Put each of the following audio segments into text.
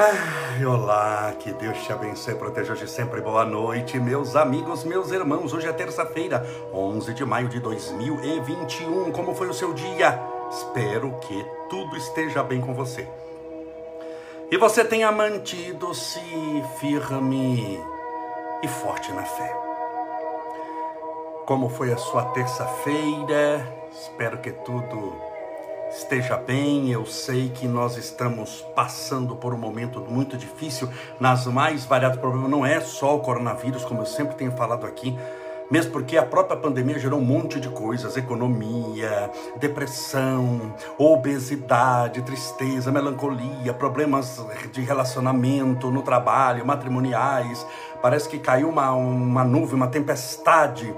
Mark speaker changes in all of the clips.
Speaker 1: Ai, olá, que Deus te abençoe e proteja hoje sempre. Boa noite, meus amigos, meus irmãos. Hoje é terça-feira, 11 de maio de 2021. Como foi o seu dia? Espero que tudo esteja bem com você. E você tenha mantido-se firme e forte na fé. Como foi a sua terça-feira? Espero que tudo esteja bem. Eu sei que nós estamos passando por um momento muito difícil nas mais variados problemas. Não é só o coronavírus, como eu sempre tenho falado aqui. Mesmo porque a própria pandemia gerou um monte de coisas: economia, depressão, obesidade, tristeza, melancolia, problemas de relacionamento no trabalho, matrimoniais. Parece que caiu uma, uma nuvem, uma tempestade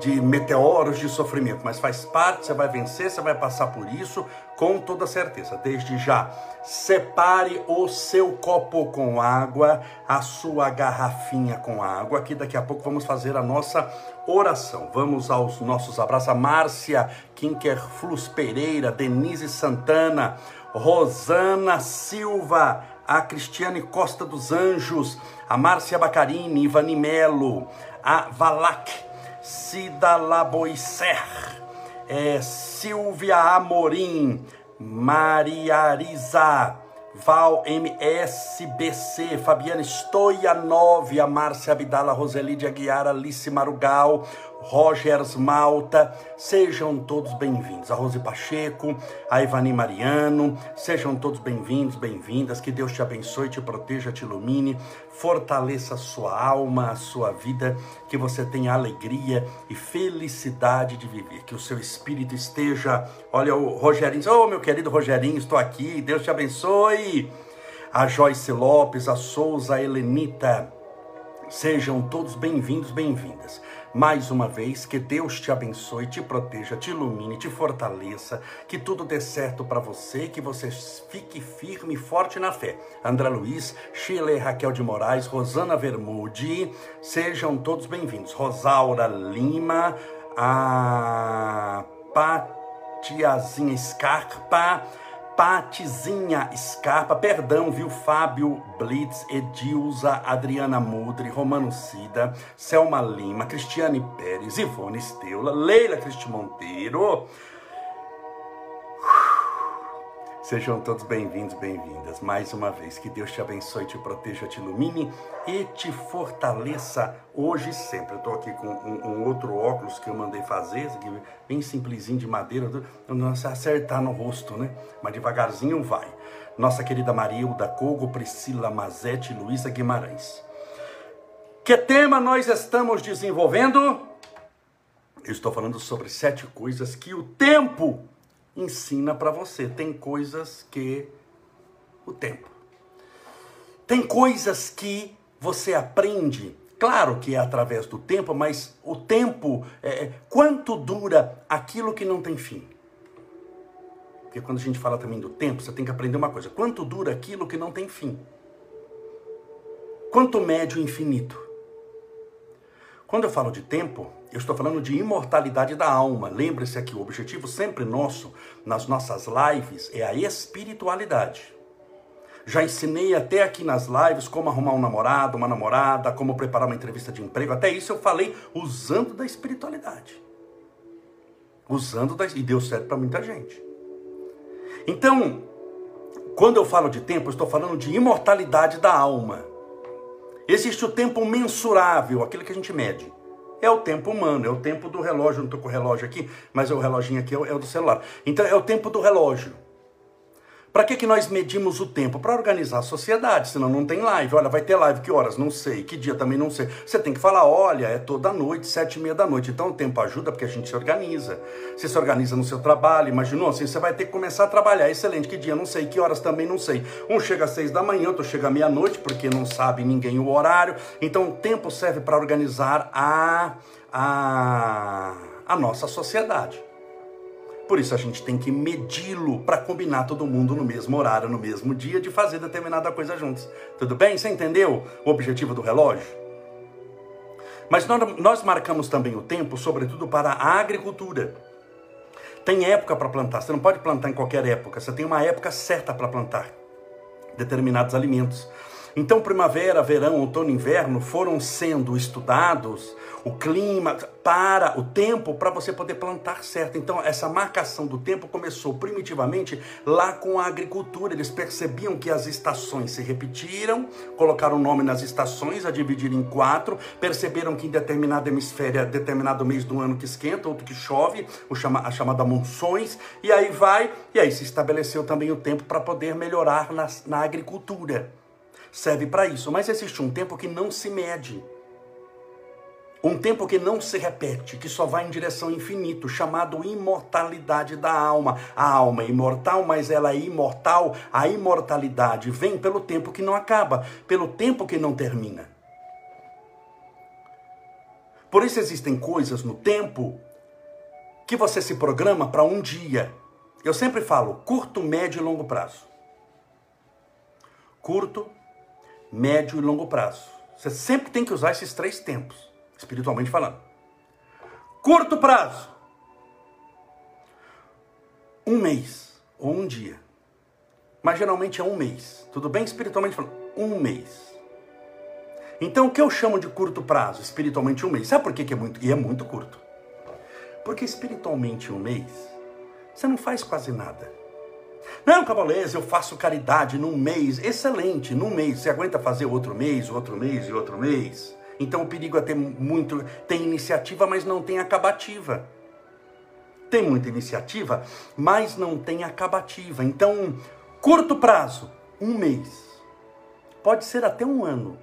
Speaker 1: de meteoros de sofrimento, mas faz parte, você vai vencer, você vai passar por isso com toda certeza. Desde já, separe o seu copo com água, a sua garrafinha com água, que daqui a pouco vamos fazer a nossa oração. Vamos aos nossos abraços. A Márcia Kinker Flus Pereira, Denise Santana, Rosana Silva, a Cristiane Costa dos Anjos, a Márcia Bacarini, Ivani Melo, a Valak Cida Laboisser, é, Silvia Amorim, Maria Arisa, Val MSBC, Fabiana Stoianov, a Márcia Abdala, Roselide Aguiar, Alice Marugal, Rogers Malta, sejam todos bem-vindos. A Rose Pacheco, a Ivani Mariano, sejam todos bem-vindos, bem-vindas. Que Deus te abençoe, te proteja, te ilumine, fortaleça a sua alma, a sua vida, que você tenha alegria e felicidade de viver. Que o seu espírito esteja. Olha o Rogerinho, oh meu querido Rogerinho, estou aqui, Deus te abençoe. A Joyce Lopes, a Souza, a Helenita, sejam todos bem-vindos, bem-vindas. Mais uma vez, que Deus te abençoe, te proteja, te ilumine, te fortaleça, que tudo dê certo para você, que você fique firme e forte na fé. André Luiz, Sheila Raquel de Moraes, Rosana Vermude, sejam todos bem-vindos. Rosaura Lima, a Patiazinha Scarpa, Patizinha Scarpa, perdão, viu? Fábio Blitz, Edilza, Adriana Mudri, Romano Cida, Selma Lima, Cristiane Pérez, Ivone Esteula, Leila Cristi Monteiro. Sejam todos bem-vindos, bem-vindas. Mais uma vez, que Deus te abençoe, te proteja, te ilumine e te fortaleça hoje e sempre. Eu estou aqui com um, um, outro óculos que eu mandei fazer, bem simplesinho de madeira, não se acertar no rosto, né? Mas devagarzinho vai. Nossa querida Marilda Cogo, Priscila Mazete, Luísa Guimarães. Que tema nós estamos desenvolvendo? Eu estou falando sobre sete coisas que o tempo ensina para você. Tem coisas que o tempo. Tem coisas que você aprende, claro que é através do tempo, mas o tempo, é, é, quanto dura aquilo que não tem fim? Porque quando a gente fala também do tempo, você tem que aprender uma coisa: quanto dura aquilo que não tem fim? Quanto mede o infinito? Quando eu falo de tempo, eu estou falando de imortalidade da alma. Lembre-se aqui, o objetivo sempre nosso nas nossas lives é a espiritualidade. Já ensinei até aqui nas lives como arrumar um namorado, uma namorada, como preparar uma entrevista de emprego. Até isso eu falei usando da espiritualidade. Usando da. E deu certo para muita gente. Então, quando eu falo de tempo, eu estou falando de imortalidade da alma. Existe o tempo mensurável, aquilo que a gente mede é o tempo humano, é o tempo do relógio. Não estou com o relógio aqui, mas o reloginho aqui é o, é o do celular. Então é o tempo do relógio. Para que, que nós medimos o tempo? Para organizar a sociedade, senão não tem live. Olha, vai ter live, que horas? Não sei. Que dia também não sei. Você tem que falar, olha, é toda noite, sete e meia da noite. Então o tempo ajuda porque a gente se organiza. Você se organiza no seu trabalho, imaginou assim? Você vai ter que começar a trabalhar. Excelente, que dia? Não sei. Que horas também não sei. Um chega às seis da manhã, outro chega à meia-noite, porque não sabe ninguém o horário. Então o tempo serve para organizar a, a, a nossa sociedade. Por isso a gente tem que medi-lo para combinar todo mundo no mesmo horário, no mesmo dia, de fazer determinada coisa juntos. Tudo bem? Você entendeu o objetivo do relógio? Mas nós marcamos também o tempo, sobretudo para a agricultura. Tem época para plantar, você não pode plantar em qualquer época, você tem uma época certa para plantar. determinados alimentos. Então, primavera, verão, outono inverno foram sendo estudados o clima para o tempo para você poder plantar certo. Então, essa marcação do tempo começou primitivamente lá com a agricultura. Eles percebiam que as estações se repetiram, colocaram nome nas estações, a dividir em quatro, perceberam que em determinado hemisfério, determinado mês do ano que esquenta, outro que chove, o chama, a chamada monções, e aí vai, e aí se estabeleceu também o tempo para poder melhorar na, na agricultura serve para isso. Mas existe um tempo que não se mede. Um tempo que não se repete, que só vai em direção ao infinito, chamado imortalidade da alma. A alma é imortal, mas ela é imortal. A imortalidade vem pelo tempo que não acaba, pelo tempo que não termina. Por isso existem coisas no tempo que você se programa para um dia. Eu sempre falo curto, médio e longo prazo. Curto, médio e longo prazo. Você sempre tem que usar esses três tempos, espiritualmente falando. Curto prazo. Um mês ou um dia. Mas geralmente é um mês. Tudo bem? Espiritualmente falando, um mês. Então o que eu chamo de curto prazo? Espiritualmente um mês. Sabe por que é muito? E é muito curto. Porque espiritualmente um mês, você não faz quase nada. Não, cabalês, eu faço caridade num mês. Excelente, num mês. Você aguenta fazer outro mês, outro mês e outro mês? Então o perigo é ter muito. Tem iniciativa, mas não tem acabativa. Tem muita iniciativa, mas não tem acabativa. Então, curto prazo, um mês. Pode ser até um ano.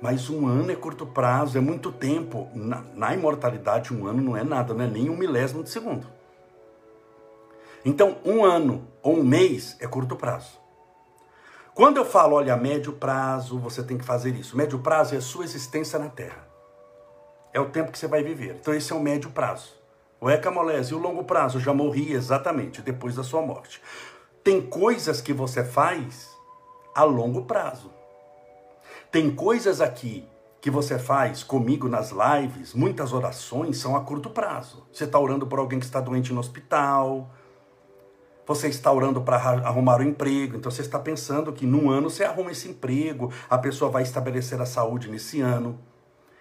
Speaker 1: Mas um ano é curto prazo, é muito tempo. Na, na imortalidade, um ano não é nada, não é nem um milésimo de segundo. Então, um ano ou um mês é curto prazo. Quando eu falo, olha, médio prazo, você tem que fazer isso. Médio prazo é a sua existência na Terra. É o tempo que você vai viver. Então, esse é o médio prazo. O ecamolese e o longo prazo, já morri exatamente depois da sua morte. Tem coisas que você faz a longo prazo. Tem coisas aqui que você faz comigo nas lives, muitas orações são a curto prazo. Você está orando por alguém que está doente no hospital, você está orando para arrumar um emprego, então você está pensando que num ano você arruma esse emprego, a pessoa vai estabelecer a saúde nesse ano.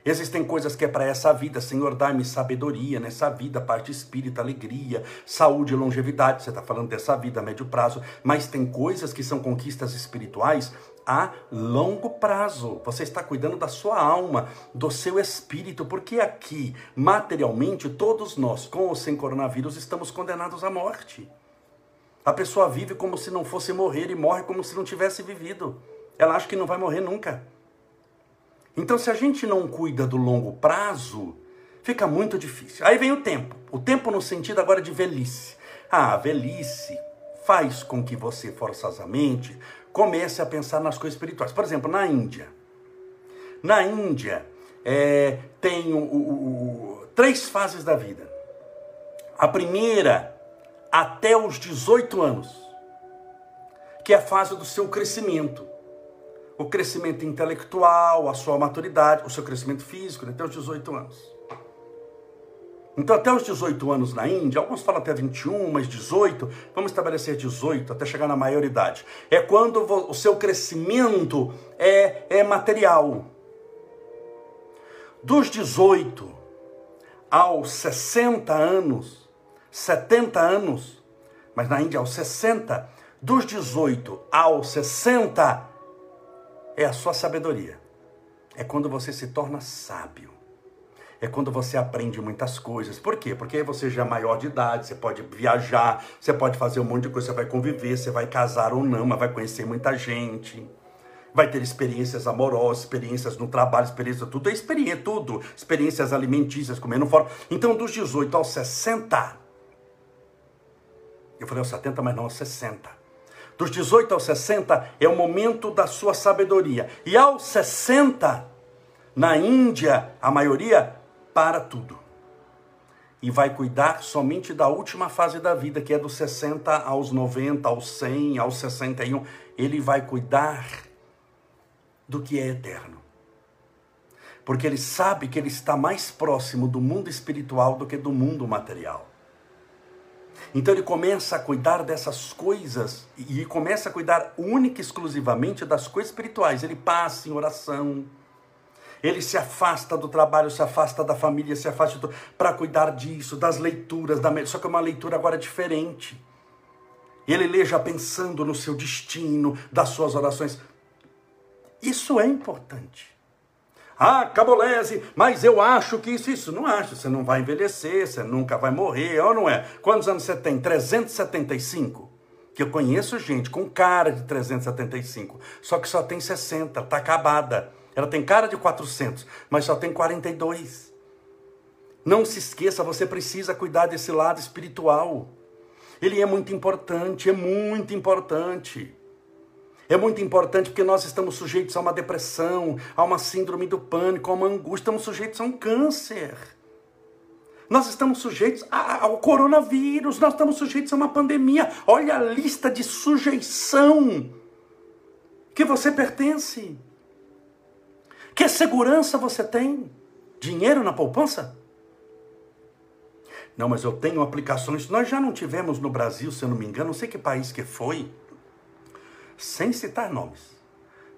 Speaker 1: Existem coisas que é para essa vida, Senhor, dá-me sabedoria nessa vida, parte espírita, alegria, saúde e longevidade. Você está falando dessa vida a médio prazo, mas tem coisas que são conquistas espirituais a longo prazo. Você está cuidando da sua alma, do seu espírito, porque aqui, materialmente, todos nós, com ou sem coronavírus, estamos condenados à morte. A pessoa vive como se não fosse morrer e morre como se não tivesse vivido. Ela acha que não vai morrer nunca. Então, se a gente não cuida do longo prazo, fica muito difícil. Aí vem o tempo. O tempo no sentido agora de velhice. Ah, a velhice faz com que você forçosamente comece a pensar nas coisas espirituais. Por exemplo, na Índia. Na Índia, é, tem o, o, o, três fases da vida. A primeira até os 18 anos, que é a fase do seu crescimento. O crescimento intelectual, a sua maturidade, o seu crescimento físico, né, até os 18 anos. Então, até os 18 anos na Índia, alguns falam até 21, mas 18, vamos estabelecer 18, até chegar na maioridade. É quando o seu crescimento é, é material. Dos 18 aos 60 anos, 70 anos, mas na Índia aos 60, dos 18 aos 60 é a sua sabedoria. É quando você se torna sábio. É quando você aprende muitas coisas. Por quê? Porque aí você já é maior de idade, você pode viajar, você pode fazer um monte de coisa, você vai conviver, você vai casar ou não, mas vai conhecer muita gente vai ter experiências amorosas, experiências no trabalho, experiência tudo, é experiência, tudo, experiências alimentícias, comendo fora. Então, dos 18 aos 60, eu falei aos 70, mas não aos 60. Dos 18 aos 60 é o momento da sua sabedoria. E aos 60, na Índia, a maioria para tudo. E vai cuidar somente da última fase da vida, que é dos 60 aos 90, aos 100, aos 61. Ele vai cuidar do que é eterno. Porque ele sabe que ele está mais próximo do mundo espiritual do que do mundo material. Então ele começa a cuidar dessas coisas e começa a cuidar única e exclusivamente das coisas espirituais. Ele passa em oração. Ele se afasta do trabalho, se afasta da família, se afasta para cuidar disso, das leituras, da só que é uma leitura agora diferente. Ele lê já pensando no seu destino, das suas orações. Isso é importante. Ah, Cabolese, mas eu acho que isso, isso. Não acho, você não vai envelhecer, você nunca vai morrer, ou não é? Quantos anos você tem? 375? Que eu conheço gente com cara de 375, só que só tem 60, tá acabada. Ela tem cara de 400, mas só tem 42. Não se esqueça, você precisa cuidar desse lado espiritual. Ele é muito importante, é muito importante. É muito importante porque nós estamos sujeitos a uma depressão, a uma síndrome do pânico, a uma angústia, estamos sujeitos a um câncer. Nós estamos sujeitos ao coronavírus, nós estamos sujeitos a uma pandemia. Olha a lista de sujeição que você pertence. Que segurança você tem? Dinheiro na poupança? Não, mas eu tenho aplicações. Nós já não tivemos no Brasil, se eu não me engano, não sei que país que foi, sem citar nomes.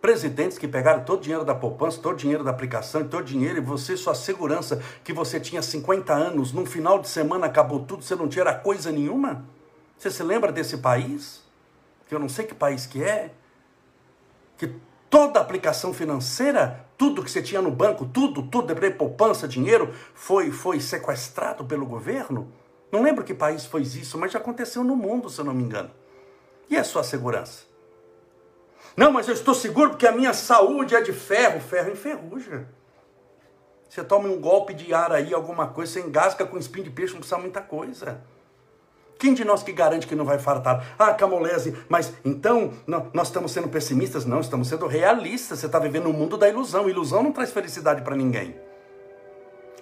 Speaker 1: Presidentes que pegaram todo o dinheiro da poupança, todo o dinheiro da aplicação, todo o dinheiro, e você, sua segurança, que você tinha 50 anos, num final de semana acabou tudo, você não tinha coisa nenhuma? Você se lembra desse país? Que eu não sei que país que é. Que toda aplicação financeira, tudo que você tinha no banco, tudo, tudo, poupança, dinheiro, foi, foi sequestrado pelo governo? Não lembro que país foi isso, mas já aconteceu no mundo, se eu não me engano. E a sua segurança? Não, mas eu estou seguro porque a minha saúde é de ferro. Ferro enferruja. Você toma um golpe de ar aí, alguma coisa, você engasga com espinho de peixe, não precisa muita coisa. Quem de nós que garante que não vai fartar? Ah, Camolese, mas então nós estamos sendo pessimistas? Não, estamos sendo realistas. Você está vivendo no mundo da ilusão. Ilusão não traz felicidade para ninguém.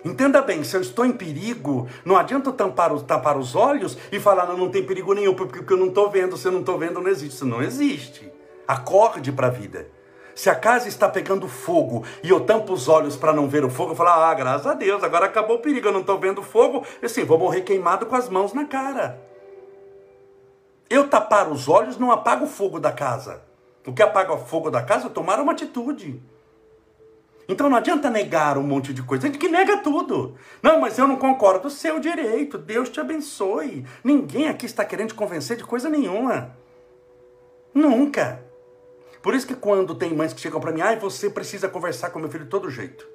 Speaker 1: Entenda bem, se eu estou em perigo, não adianta tampar, tampar os olhos e falar, não, não tem perigo nenhum, porque eu não estou vendo. Se eu não estou vendo, não existe. Isso não existe. Acorde para a vida. Se a casa está pegando fogo e eu tampo os olhos para não ver o fogo, eu falo, ah, graças a Deus, agora acabou o perigo, eu não estou vendo fogo, assim, vou morrer queimado com as mãos na cara. Eu tapar os olhos não apaga o fogo da casa. O que apaga o fogo da casa é tomar uma atitude. Então não adianta negar um monte de coisa. Gente que nega tudo. Não, mas eu não concordo. Seu direito. Deus te abençoe. Ninguém aqui está querendo te convencer de coisa nenhuma. Nunca. Por isso que quando tem mães que chegam para mim, ah, você precisa conversar com meu filho de todo jeito.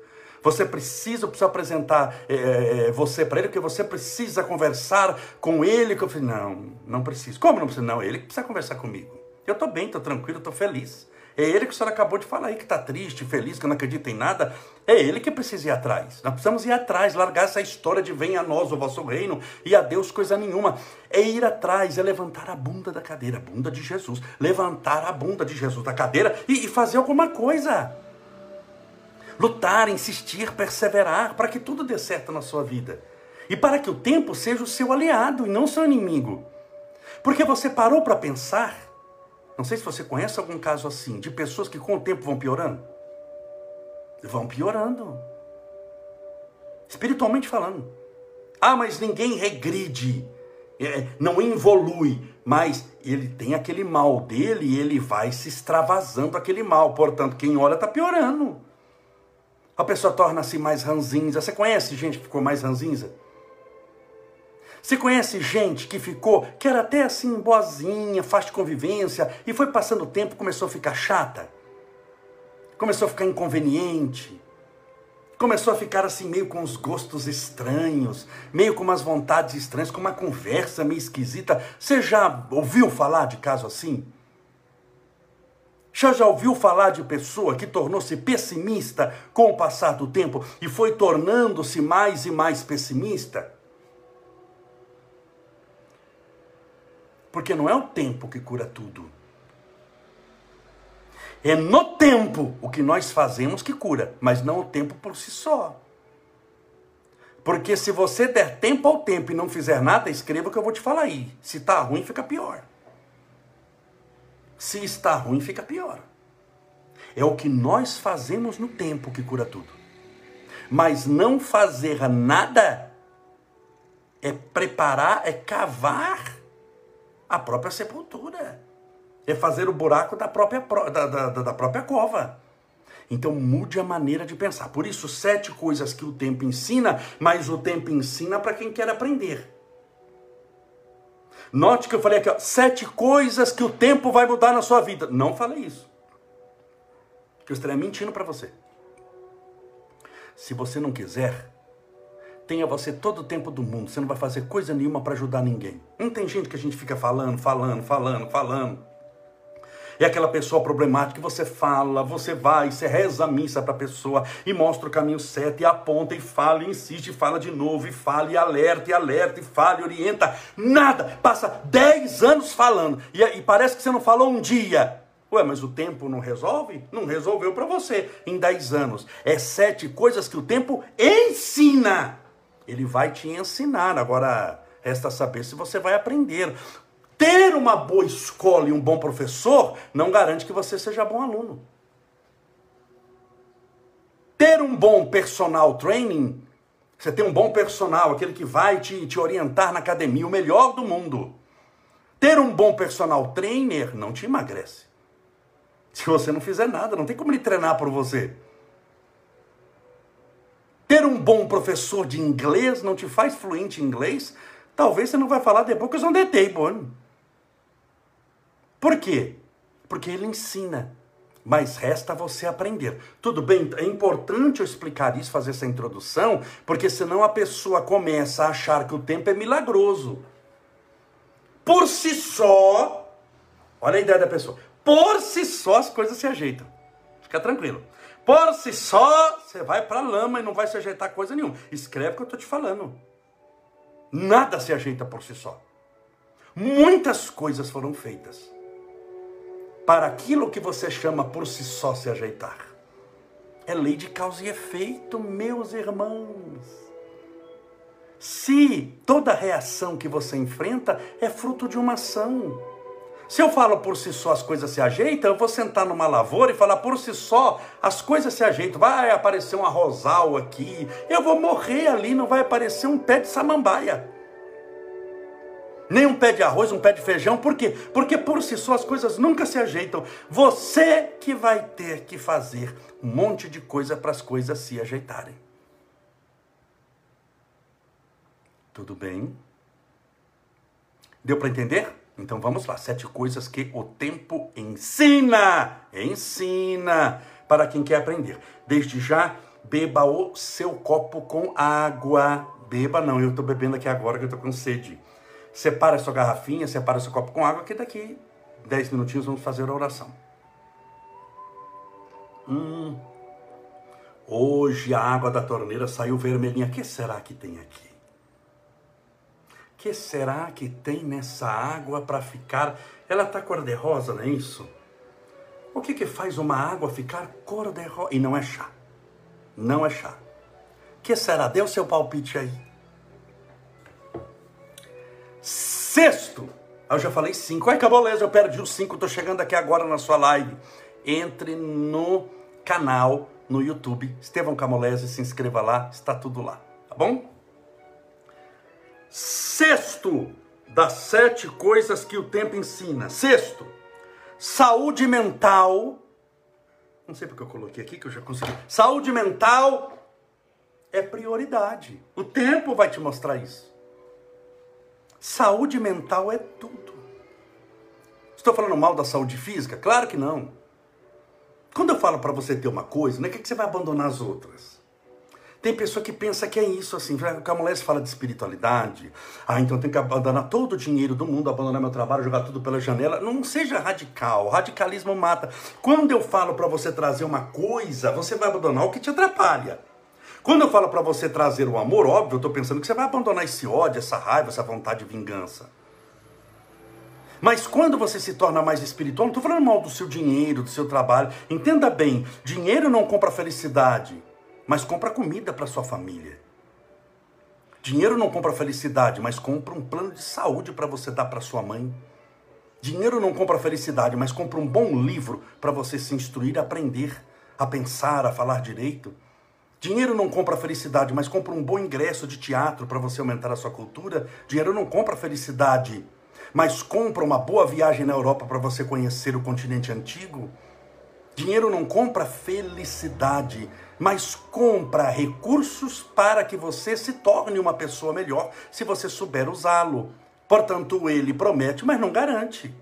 Speaker 1: Você precisa, eu preciso apresentar é, você para ele, porque você precisa conversar com ele. Que eu falei, não, não preciso. Como não precisa? Não, ele precisa conversar comigo. Eu estou bem, estou tranquilo, estou feliz. É ele que o senhor acabou de falar aí, que está triste, feliz, que não acredita em nada. É ele que precisa ir atrás. Nós precisamos ir atrás, largar essa história de venha a nós o vosso reino e a Deus coisa nenhuma. É ir atrás, é levantar a bunda da cadeira, a bunda de Jesus. Levantar a bunda de Jesus da cadeira e, e fazer alguma coisa. Lutar, insistir, perseverar, para que tudo dê certo na sua vida. E para que o tempo seja o seu aliado e não seu inimigo. Porque você parou para pensar não sei se você conhece algum caso assim, de pessoas que com o tempo vão piorando. Vão piorando. Espiritualmente falando. Ah, mas ninguém regride, é, não evolui, mas ele tem aquele mal dele e ele vai se extravasando aquele mal. Portanto, quem olha está piorando. A pessoa torna-se mais ranzinza. Você conhece gente que ficou mais ranzinza? Você conhece gente que ficou, que era até assim boazinha, fácil de convivência, e foi passando o tempo começou a ficar chata? Começou a ficar inconveniente? Começou a ficar assim meio com os gostos estranhos, meio com umas vontades estranhas, com uma conversa meio esquisita. Você já ouviu falar de caso assim? Já já ouviu falar de pessoa que tornou-se pessimista com o passar do tempo e foi tornando-se mais e mais pessimista? Porque não é o tempo que cura tudo. É no tempo o que nós fazemos que cura, mas não o tempo por si só. Porque se você der tempo ao tempo e não fizer nada, escreva o que eu vou te falar aí. Se está ruim, fica pior. Se está ruim, fica pior. É o que nós fazemos no tempo que cura tudo. Mas não fazer nada é preparar, é cavar a própria sepultura. É fazer o buraco da própria, da, da, da própria cova. Então mude a maneira de pensar. Por isso, sete coisas que o tempo ensina, mas o tempo ensina para quem quer aprender. Note que eu falei aqui, ó, sete coisas que o tempo vai mudar na sua vida. Não falei isso. Que eu estaria mentindo para você. Se você não quiser, tenha você todo o tempo do mundo. Você não vai fazer coisa nenhuma para ajudar ninguém. Não tem gente que a gente fica falando, falando, falando, falando. É aquela pessoa problemática que você fala, você vai, você reza a missa para a pessoa e mostra o caminho certo, e aponta, e fala, e insiste, e fala de novo, e fala, e alerta, e alerta, e fala, e orienta. Nada! Passa 10 anos falando, e, e parece que você não falou um dia. Ué, mas o tempo não resolve? Não resolveu para você em 10 anos. É sete coisas que o tempo ensina. Ele vai te ensinar. Agora, resta saber se você vai aprender. Ter uma boa escola e um bom professor não garante que você seja bom aluno. Ter um bom personal training, você tem um bom personal, aquele que vai te, te orientar na academia, o melhor do mundo. Ter um bom personal trainer não te emagrece. Se você não fizer nada, não tem como ele treinar por você. Ter um bom professor de inglês não te faz fluente em inglês? Talvez você não vai falar depois on the table. Por quê? Porque ele ensina, mas resta você aprender. Tudo bem, é importante eu explicar isso, fazer essa introdução, porque senão a pessoa começa a achar que o tempo é milagroso. Por si só, olha a ideia da pessoa, por si só as coisas se ajeitam. Fica tranquilo. Por si só, você vai para a lama e não vai se ajeitar coisa nenhuma. Escreve o que eu estou te falando. Nada se ajeita por si só. Muitas coisas foram feitas para aquilo que você chama por si só se ajeitar. É lei de causa e efeito, meus irmãos. Se toda reação que você enfrenta é fruto de uma ação. Se eu falo por si só as coisas se ajeitam, eu vou sentar numa lavoura e falar por si só as coisas se ajeitam. Vai aparecer um arrozal aqui, eu vou morrer ali, não vai aparecer um pé de samambaia nem um pé de arroz, um pé de feijão. Por quê? Porque por si só as coisas nunca se ajeitam. Você que vai ter que fazer um monte de coisa para as coisas se ajeitarem. Tudo bem? Deu para entender? Então vamos lá. Sete coisas que o tempo ensina. Ensina para quem quer aprender. Desde já, beba o seu copo com água. Beba não, eu estou bebendo aqui agora que eu estou com sede separa sua garrafinha, separa seu copo com água, que daqui 10 minutinhos vamos fazer a oração. Hum, hoje a água da torneira saiu vermelhinha. O que será que tem aqui? Que será que tem nessa água para ficar? Ela está cor-de-rosa, não é isso? O que, que faz uma água ficar cor-de-rosa? E não é chá. Não é chá. Que será? Dê o seu palpite aí. Sexto, eu já falei cinco. Ai, caboleza, eu perdi os cinco, estou chegando aqui agora na sua live. Entre no canal no YouTube, Estevão Camolese, se inscreva lá, está tudo lá, tá bom? Sexto das sete coisas que o tempo ensina. Sexto, saúde mental. Não sei porque eu coloquei aqui que eu já consegui. Saúde mental é prioridade. O tempo vai te mostrar isso. Saúde mental é tudo. Estou falando mal da saúde física? Claro que não. Quando eu falo para você ter uma coisa, não é que você vai abandonar as outras. Tem pessoa que pensa que é isso, assim, que a mulher fala de espiritualidade, ah, então tem que abandonar todo o dinheiro do mundo, abandonar meu trabalho, jogar tudo pela janela. Não seja radical, radicalismo mata. Quando eu falo para você trazer uma coisa, você vai abandonar o que te atrapalha. Quando eu falo para você trazer o amor, óbvio, eu estou pensando que você vai abandonar esse ódio, essa raiva, essa vontade de vingança. Mas quando você se torna mais espiritual, não estou falando mal do seu dinheiro, do seu trabalho. Entenda bem: dinheiro não compra felicidade, mas compra comida para sua família. Dinheiro não compra felicidade, mas compra um plano de saúde para você dar para sua mãe. Dinheiro não compra felicidade, mas compra um bom livro para você se instruir, aprender, a pensar, a falar direito. Dinheiro não compra felicidade, mas compra um bom ingresso de teatro para você aumentar a sua cultura. Dinheiro não compra felicidade, mas compra uma boa viagem na Europa para você conhecer o continente antigo. Dinheiro não compra felicidade, mas compra recursos para que você se torne uma pessoa melhor se você souber usá-lo. Portanto, ele promete, mas não garante.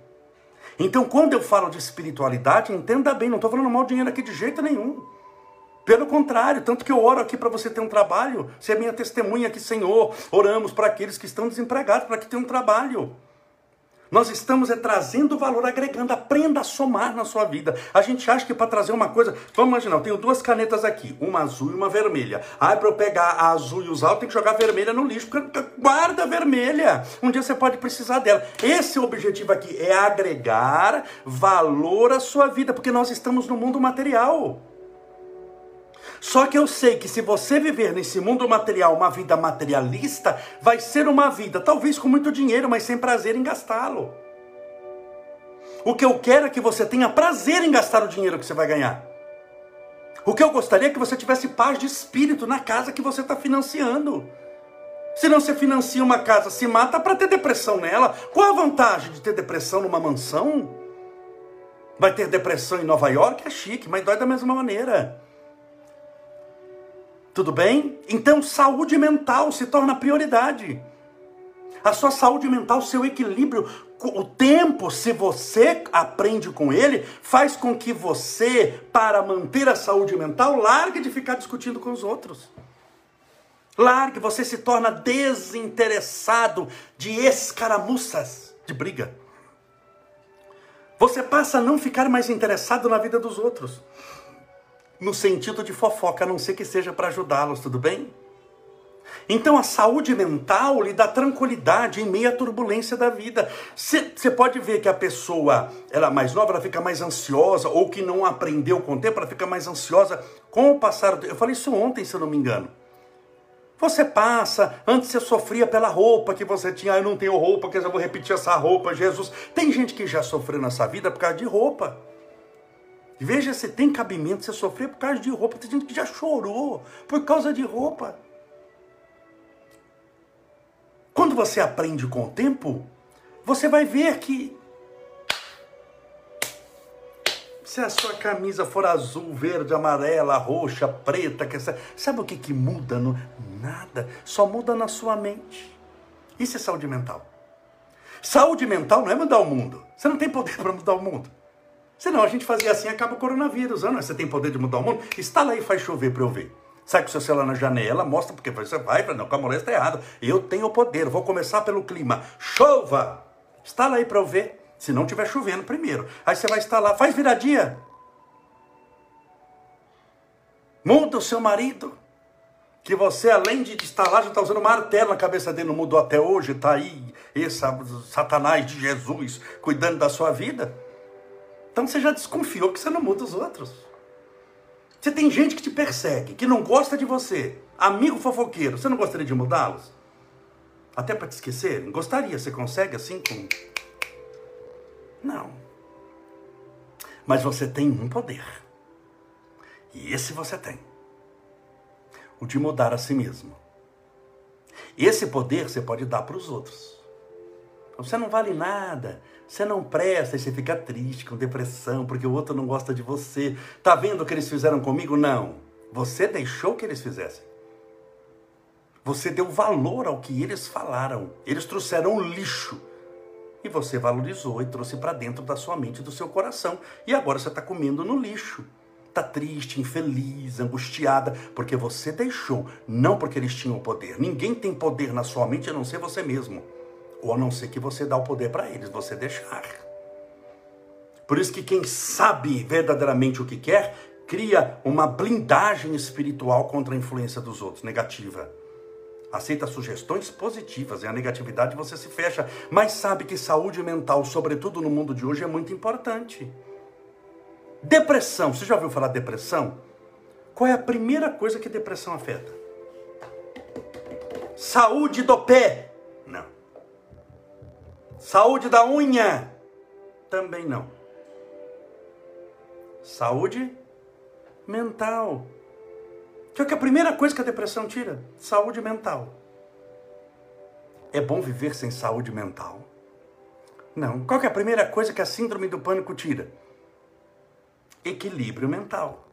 Speaker 1: Então, quando eu falo de espiritualidade, entenda bem, não estou falando mal de dinheiro aqui de jeito nenhum. Pelo contrário, tanto que eu oro aqui para você ter um trabalho, ser minha testemunha aqui, Senhor. Oramos para aqueles que estão desempregados, para que tenham um trabalho. Nós estamos é, trazendo valor, agregando. Aprenda a somar na sua vida. A gente acha que para trazer uma coisa. Vamos imaginar, eu tenho duas canetas aqui, uma azul e uma vermelha. Ah, para eu pegar a azul e usar, eu tenho que jogar a vermelha no lixo. Guarda a vermelha. Um dia você pode precisar dela. Esse é o objetivo aqui: é agregar valor à sua vida, porque nós estamos no mundo material. Só que eu sei que se você viver nesse mundo material uma vida materialista, vai ser uma vida talvez com muito dinheiro, mas sem prazer em gastá-lo. O que eu quero é que você tenha prazer em gastar o dinheiro que você vai ganhar. O que eu gostaria é que você tivesse paz de espírito na casa que você está financiando. Se não você financia uma casa, se mata para ter depressão nela. Qual a vantagem de ter depressão numa mansão? Vai ter depressão em Nova York? É chique, mas dói da mesma maneira. Tudo bem? Então, saúde mental se torna prioridade. A sua saúde mental, seu equilíbrio, o tempo, se você aprende com ele, faz com que você, para manter a saúde mental, largue de ficar discutindo com os outros. Largue, você se torna desinteressado de escaramuças, de briga. Você passa a não ficar mais interessado na vida dos outros no sentido de fofoca, a não ser que seja para ajudá-los, tudo bem? Então a saúde mental lhe dá tranquilidade em meio à turbulência da vida. Você pode ver que a pessoa, ela mais nova, ela fica mais ansiosa, ou que não aprendeu com o tempo, ela fica mais ansiosa com o passar do Eu falei isso ontem, se eu não me engano. Você passa, antes você sofria pela roupa que você tinha, ah, eu não tenho roupa, que eu vou repetir essa roupa, Jesus. Tem gente que já sofreu nessa vida por causa de roupa. Veja se tem cabimento você sofrer por causa de roupa. Tem gente que já chorou por causa de roupa. Quando você aprende com o tempo, você vai ver que se a sua camisa for azul, verde, amarela, roxa, preta, que sabe o que, que muda? No... Nada. Só muda na sua mente. Isso é saúde mental. Saúde mental não é mudar o mundo. Você não tem poder para mudar o mundo. Senão a gente fazia assim acaba o coronavírus. Ah, não, você tem poder de mudar o mundo? Instala aí e faz chover para eu ver. Sai com seu celular na janela, mostra, porque você vai, não, com a molesta está errado. Eu tenho o poder, vou começar pelo clima. Chova! Instala aí para eu ver. Se não tiver chovendo primeiro. Aí você vai instalar, faz viradinha. Muda o seu marido. Que você, além de instalar, já está usando martelo na cabeça dele, não mudou até hoje, está aí, esse Satanás de Jesus cuidando da sua vida. Então você já desconfiou que você não muda os outros. Você tem gente que te persegue, que não gosta de você, amigo fofoqueiro, você não gostaria de mudá-los? Até para te esquecerem? Gostaria, você consegue assim com. Não. Mas você tem um poder. E esse você tem. O de mudar a si mesmo. Esse poder você pode dar para os outros. Você não vale nada. Você não presta e você fica triste, com depressão, porque o outro não gosta de você. Tá vendo o que eles fizeram comigo? Não. Você deixou que eles fizessem. Você deu valor ao que eles falaram. Eles trouxeram lixo. E você valorizou e trouxe para dentro da sua mente e do seu coração. E agora você está comendo no lixo. Está triste, infeliz, angustiada, porque você deixou, não porque eles tinham poder. Ninguém tem poder na sua mente a não ser você mesmo. Ou a não ser que você dá o poder para eles, você deixar. Por isso que quem sabe verdadeiramente o que quer, cria uma blindagem espiritual contra a influência dos outros, negativa. Aceita sugestões positivas, e a negatividade você se fecha, mas sabe que saúde mental, sobretudo no mundo de hoje, é muito importante. Depressão, você já ouviu falar de depressão? Qual é a primeira coisa que depressão afeta? Saúde do pé. Saúde da unha? Também não. Saúde mental. Que é a primeira coisa que a depressão tira? Saúde mental. É bom viver sem saúde mental? Não. Qual é a primeira coisa que a síndrome do pânico tira? Equilíbrio mental.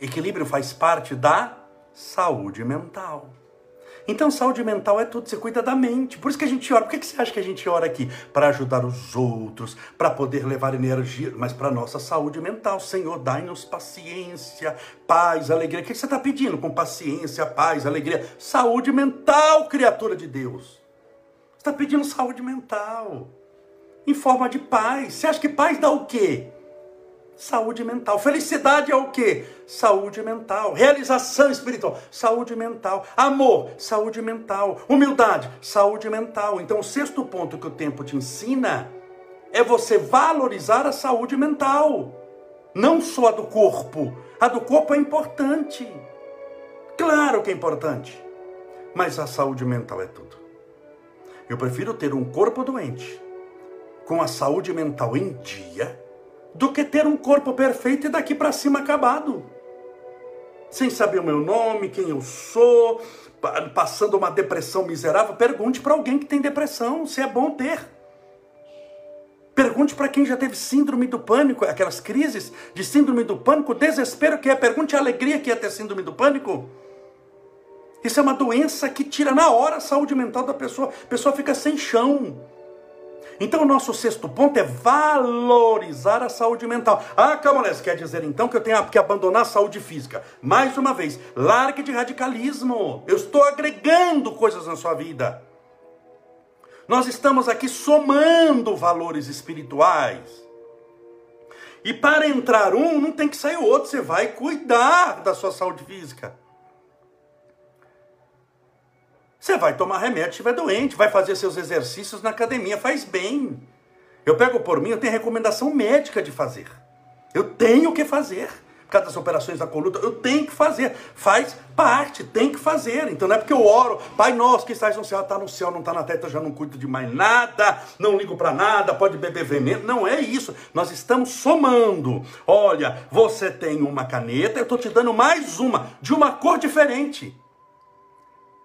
Speaker 1: Equilíbrio faz parte da saúde mental. Então, saúde mental é tudo, você cuida da mente. Por isso que a gente ora. Por que você acha que a gente ora aqui? Para ajudar os outros, para poder levar energia, mas para nossa saúde mental. Senhor, dai-nos paciência, paz, alegria. O que você está pedindo? Com paciência, paz, alegria. Saúde mental, criatura de Deus. Você está pedindo saúde mental. Em forma de paz. Você acha que paz dá o quê? Saúde mental. Felicidade é o quê? Saúde mental. Realização espiritual. Saúde mental. Amor. Saúde mental. Humildade. Saúde mental. Então, o sexto ponto que o tempo te ensina é você valorizar a saúde mental. Não só a do corpo. A do corpo é importante. Claro que é importante. Mas a saúde mental é tudo. Eu prefiro ter um corpo doente com a saúde mental em dia do que ter um corpo perfeito e daqui para cima acabado. Sem saber o meu nome, quem eu sou, passando uma depressão miserável. Pergunte para alguém que tem depressão se é bom ter. Pergunte para quem já teve síndrome do pânico, aquelas crises de síndrome do pânico, desespero que é. Pergunte a alegria que é ter síndrome do pânico. Isso é uma doença que tira na hora a saúde mental da pessoa. A pessoa fica sem chão. Então, o nosso sexto ponto é valorizar a saúde mental. Ah, Camolés, quer dizer então que eu tenho que abandonar a saúde física. Mais uma vez, largue de radicalismo. Eu estou agregando coisas na sua vida. Nós estamos aqui somando valores espirituais. E para entrar um, não tem que sair outro. Você vai cuidar da sua saúde física. Você vai tomar remédio se estiver doente, vai fazer seus exercícios na academia, faz bem. Eu pego por mim, eu tenho recomendação médica de fazer. Eu tenho que fazer. Por causa das operações da coluna, eu tenho que fazer. Faz parte, tem que fazer. Então não é porque eu oro, Pai nosso que estás no céu, está no céu, não está na terra, eu já não cuido de mais nada, não ligo para nada, pode beber veneno. Não é isso. Nós estamos somando. Olha, você tem uma caneta, eu estou te dando mais uma, de uma cor diferente.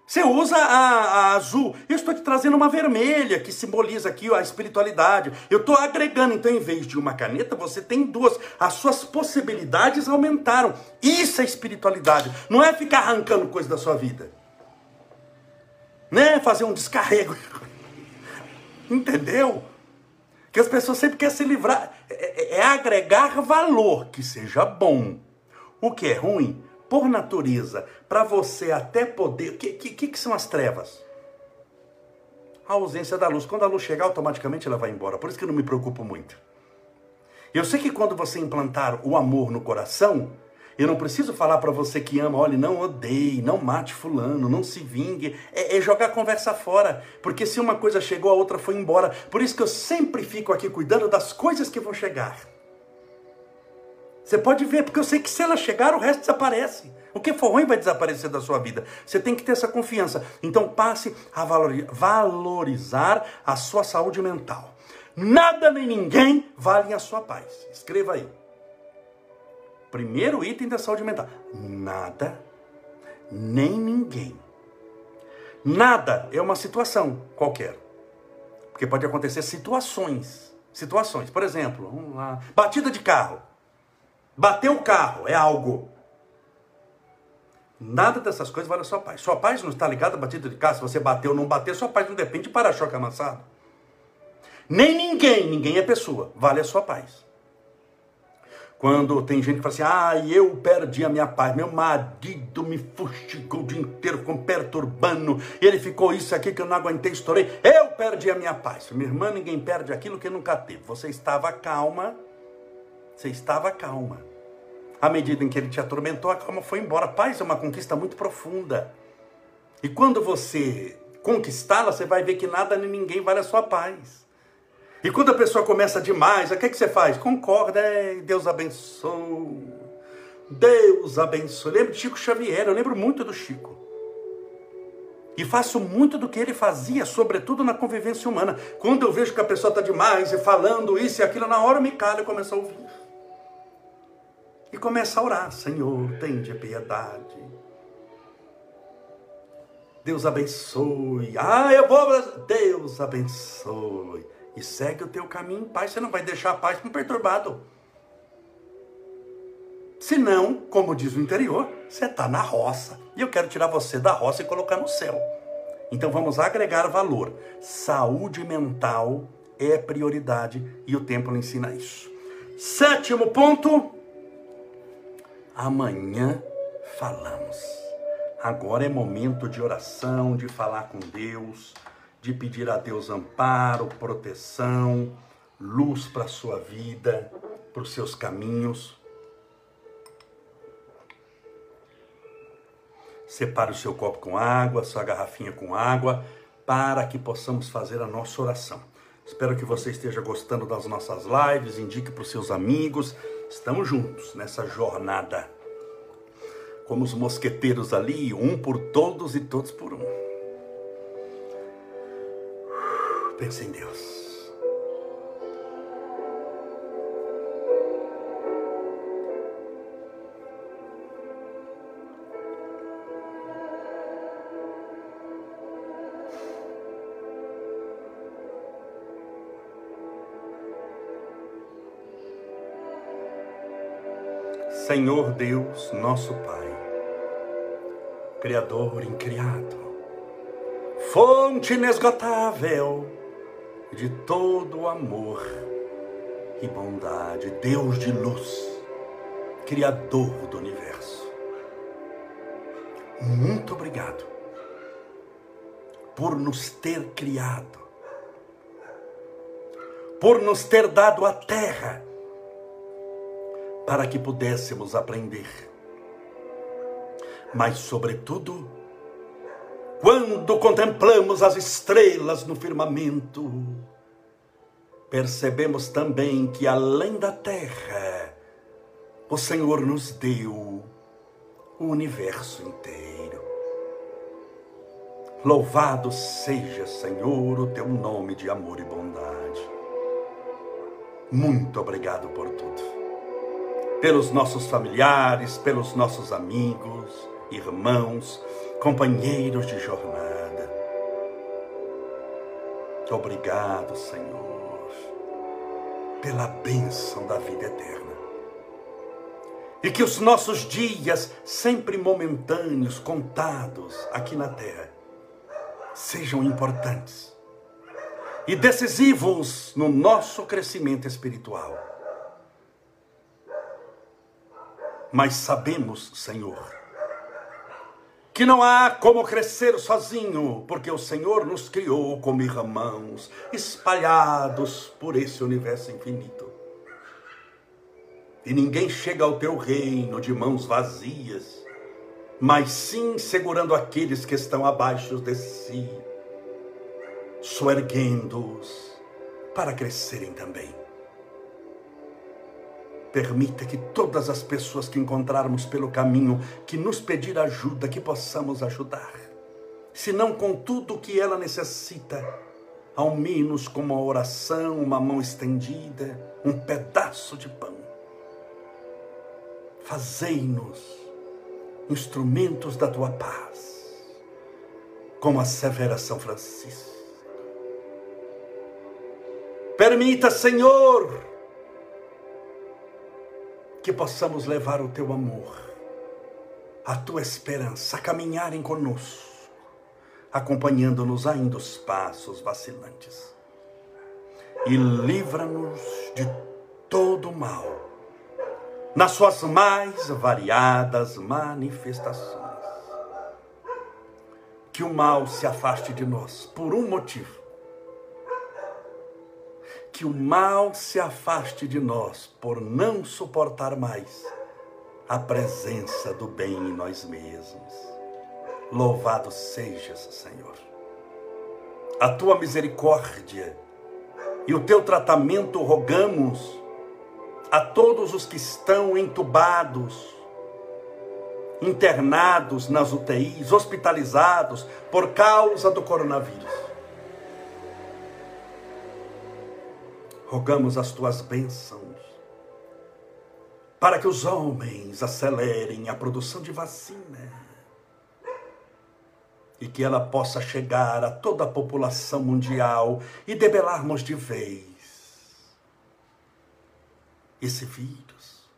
Speaker 1: Você usa a, a, azul, eu estou te trazendo uma vermelha, que simboliza aqui a espiritualidade. Eu estou agregando, então, em vez de uma caneta, você tem duas. As suas possibilidades aumentaram. Isso é espiritualidade. Não é ficar arrancando coisa da sua vida. Né? Fazer um descarrego. Entendeu? Que as pessoas sempre querem se livrar. É, é, é agregar valor que seja bom. O que é ruim por natureza, para você até poder. O que, que, que são as trevas? A ausência da luz. Quando a luz chegar, automaticamente ela vai embora. Por isso que eu não me preocupo muito. Eu sei que quando você implantar o amor no coração, eu não preciso falar para você que ama, olhe, não odeie, não mate fulano, não se vingue. É, é, jogar a conversa fora. Porque se uma coisa chegou, a outra foi embora. Por isso que eu sempre fico aqui cuidando das coisas que vão chegar. Você pode ver, porque eu sei que se ela chegar, o resto desaparece. O que for ruim vai desaparecer da sua vida. Você tem que ter essa confiança. Então passe a valorizar a sua saúde mental. Nada nem ninguém vale a sua paz. Escreva aí. Primeiro item da saúde mental. Nada nem ninguém. Nada é uma situação qualquer. Porque pode acontecer situações. Situações. Por exemplo, vamos lá. Batida de carro. Bateu o carro, é algo. Nada dessas coisas vale a sua paz. Sua paz não está ligada à batida de carro. Se você bateu ou não bateu, sua paz não depende de para-choque amassado. Nem ninguém, ninguém é pessoa, vale a sua paz. Quando tem gente que fala assim, ah, eu perdi a minha paz, meu marido me fustigou o dia inteiro, ficou perturbando, ele ficou isso aqui que eu não aguentei, estourei, eu perdi a minha paz. Minha irmã, ninguém perde aquilo que nunca teve. Você estava calma, você estava calma. À medida em que ele te atormentou, a calma foi embora. Paz é uma conquista muito profunda. E quando você conquistá-la, você vai ver que nada nem ninguém vale a sua paz. E quando a pessoa começa demais, o que, é que você faz? Concorda, é, Deus abençoe. Deus abençoe. Lembro de Chico Xavier, eu lembro muito do Chico. E faço muito do que ele fazia, sobretudo na convivência humana. Quando eu vejo que a pessoa está demais e falando isso e aquilo, na hora eu me calo e começo a ouvir. E começa a orar: Senhor, tem de piedade. Deus abençoe. Ah, eu vou. Deus abençoe. E segue o teu caminho em paz. Você não vai deixar a paz com perturbado. Senão, como diz o interior, você está na roça. E eu quero tirar você da roça e colocar no céu. Então vamos agregar valor. Saúde mental é prioridade e o templo ensina isso. Sétimo ponto. Amanhã falamos. Agora é momento de oração, de falar com Deus, de pedir a Deus amparo, proteção, luz para a sua vida, para os seus caminhos. Separe o seu copo com água, sua garrafinha com água, para que possamos fazer a nossa oração. Espero que você esteja gostando das nossas lives, indique para os seus amigos. Estamos juntos nessa jornada. Como os mosqueteiros ali, um por todos e todos por um. Pense em Deus. Senhor Deus, nosso Pai, Criador incriado, fonte inesgotável de todo amor e bondade, Deus de luz, Criador do universo. Muito obrigado por nos ter criado, por nos ter dado a terra para que pudéssemos aprender. Mas, sobretudo, quando contemplamos as estrelas no firmamento, percebemos também que além da terra, o Senhor nos deu o universo inteiro. Louvado seja, Senhor, o teu nome de amor e bondade. Muito obrigado por tudo pelos nossos familiares, pelos nossos amigos, irmãos, companheiros de jornada. Obrigado, Senhor, pela bênção da vida eterna. E que os nossos dias, sempre momentâneos, contados aqui na terra, sejam importantes e decisivos no nosso crescimento espiritual Mas sabemos, Senhor, que não há como crescer sozinho, porque o Senhor nos criou como irmãos, espalhados por esse universo infinito. E ninguém chega ao teu reino de mãos vazias, mas sim segurando aqueles que estão abaixo de si, soerguendo-os para crescerem também. Permita que todas as pessoas que encontrarmos pelo caminho, que nos pedir ajuda, que possamos ajudar. Se não com tudo o que ela necessita, ao menos com uma oração, uma mão estendida, um pedaço de pão. Fazei-nos instrumentos da tua paz, como assevera São Francisco. Permita, Senhor, que possamos levar o teu amor, a tua esperança, a caminharem conosco, acompanhando-nos ainda os passos vacilantes. E livra-nos de todo mal, nas suas mais variadas manifestações. Que o mal se afaste de nós por um motivo que o mal se afaste de nós por não suportar mais a presença do bem em nós mesmos. Louvado sejas, Senhor. A tua misericórdia e o teu tratamento rogamos a todos os que estão entubados, internados nas UTIs, hospitalizados por causa do coronavírus. Rogamos as tuas bênçãos para que os homens acelerem a produção de vacina e que ela possa chegar a toda a população mundial e debelarmos de vez esse vírus.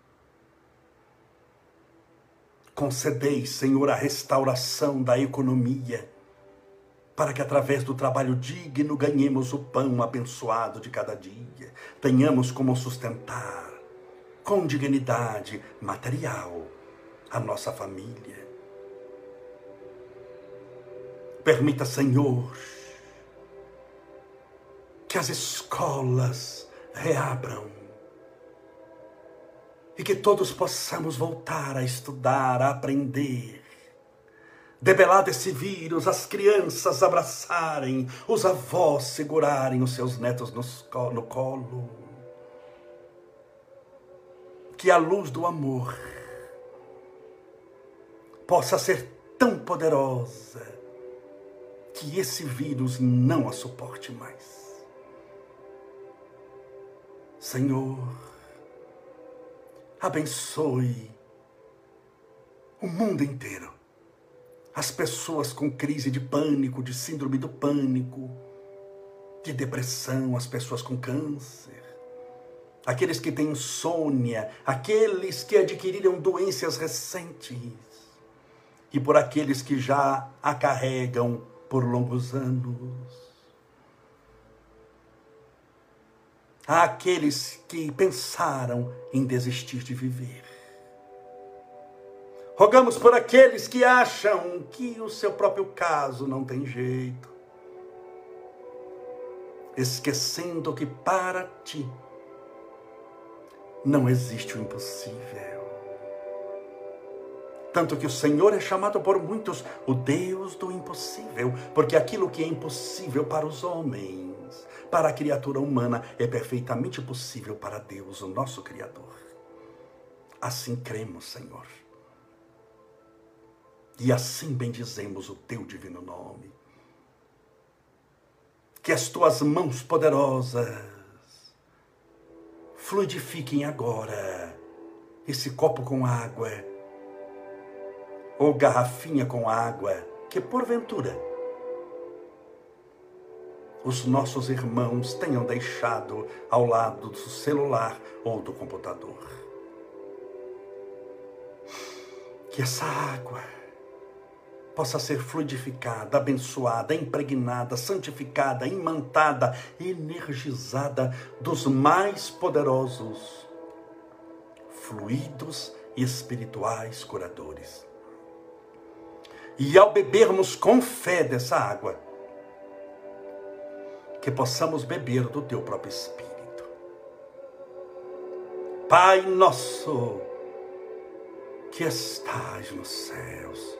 Speaker 1: Concedei, Senhor, a restauração da economia, para que através do trabalho digno ganhemos o pão abençoado de cada dia, tenhamos como sustentar com dignidade material a nossa família. Permita, Senhor, que as escolas reabram e que todos possamos voltar a estudar, a aprender. Debelado esse vírus, as crianças abraçarem, os avós segurarem os seus netos no colo. Que a luz do amor possa ser tão poderosa que esse vírus não a suporte mais. Senhor, abençoe o mundo inteiro. As pessoas com crise de pânico, de síndrome do pânico, de depressão, as pessoas com câncer, aqueles que têm insônia, aqueles que adquiriram doenças recentes e por aqueles que já a carregam por longos anos. Há aqueles que pensaram em desistir de viver. Rogamos por aqueles que acham que o seu próprio caso não tem jeito, esquecendo que para ti não existe o impossível. Tanto que o Senhor é chamado por muitos o Deus do impossível, porque aquilo que é impossível para os homens para a criatura humana é perfeitamente possível para Deus, o nosso Criador. Assim cremos, Senhor. E assim bendizemos o teu divino nome. Que as tuas mãos poderosas fluidifiquem agora esse copo com água, ou garrafinha com água, que porventura os nossos irmãos tenham deixado ao lado do celular ou do computador. Que essa água possa ser fluidificada, abençoada, impregnada, santificada, imantada, energizada dos mais poderosos fluidos espirituais curadores. E ao bebermos com fé dessa água, que possamos beber do teu próprio Espírito. Pai nosso, que estás nos céus,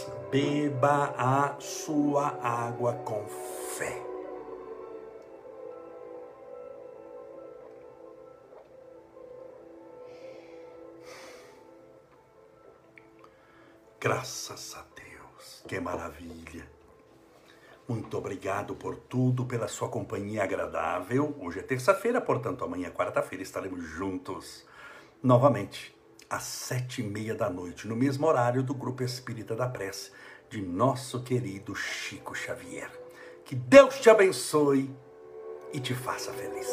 Speaker 1: Beba a sua água com fé. Graças a Deus. Que maravilha. Muito obrigado por tudo, pela sua companhia agradável. Hoje é terça-feira, portanto, amanhã, quarta-feira, estaremos juntos novamente às sete e meia da noite, no mesmo horário do Grupo Espírita da Prece, de nosso querido Chico Xavier. Que Deus te abençoe e te faça feliz.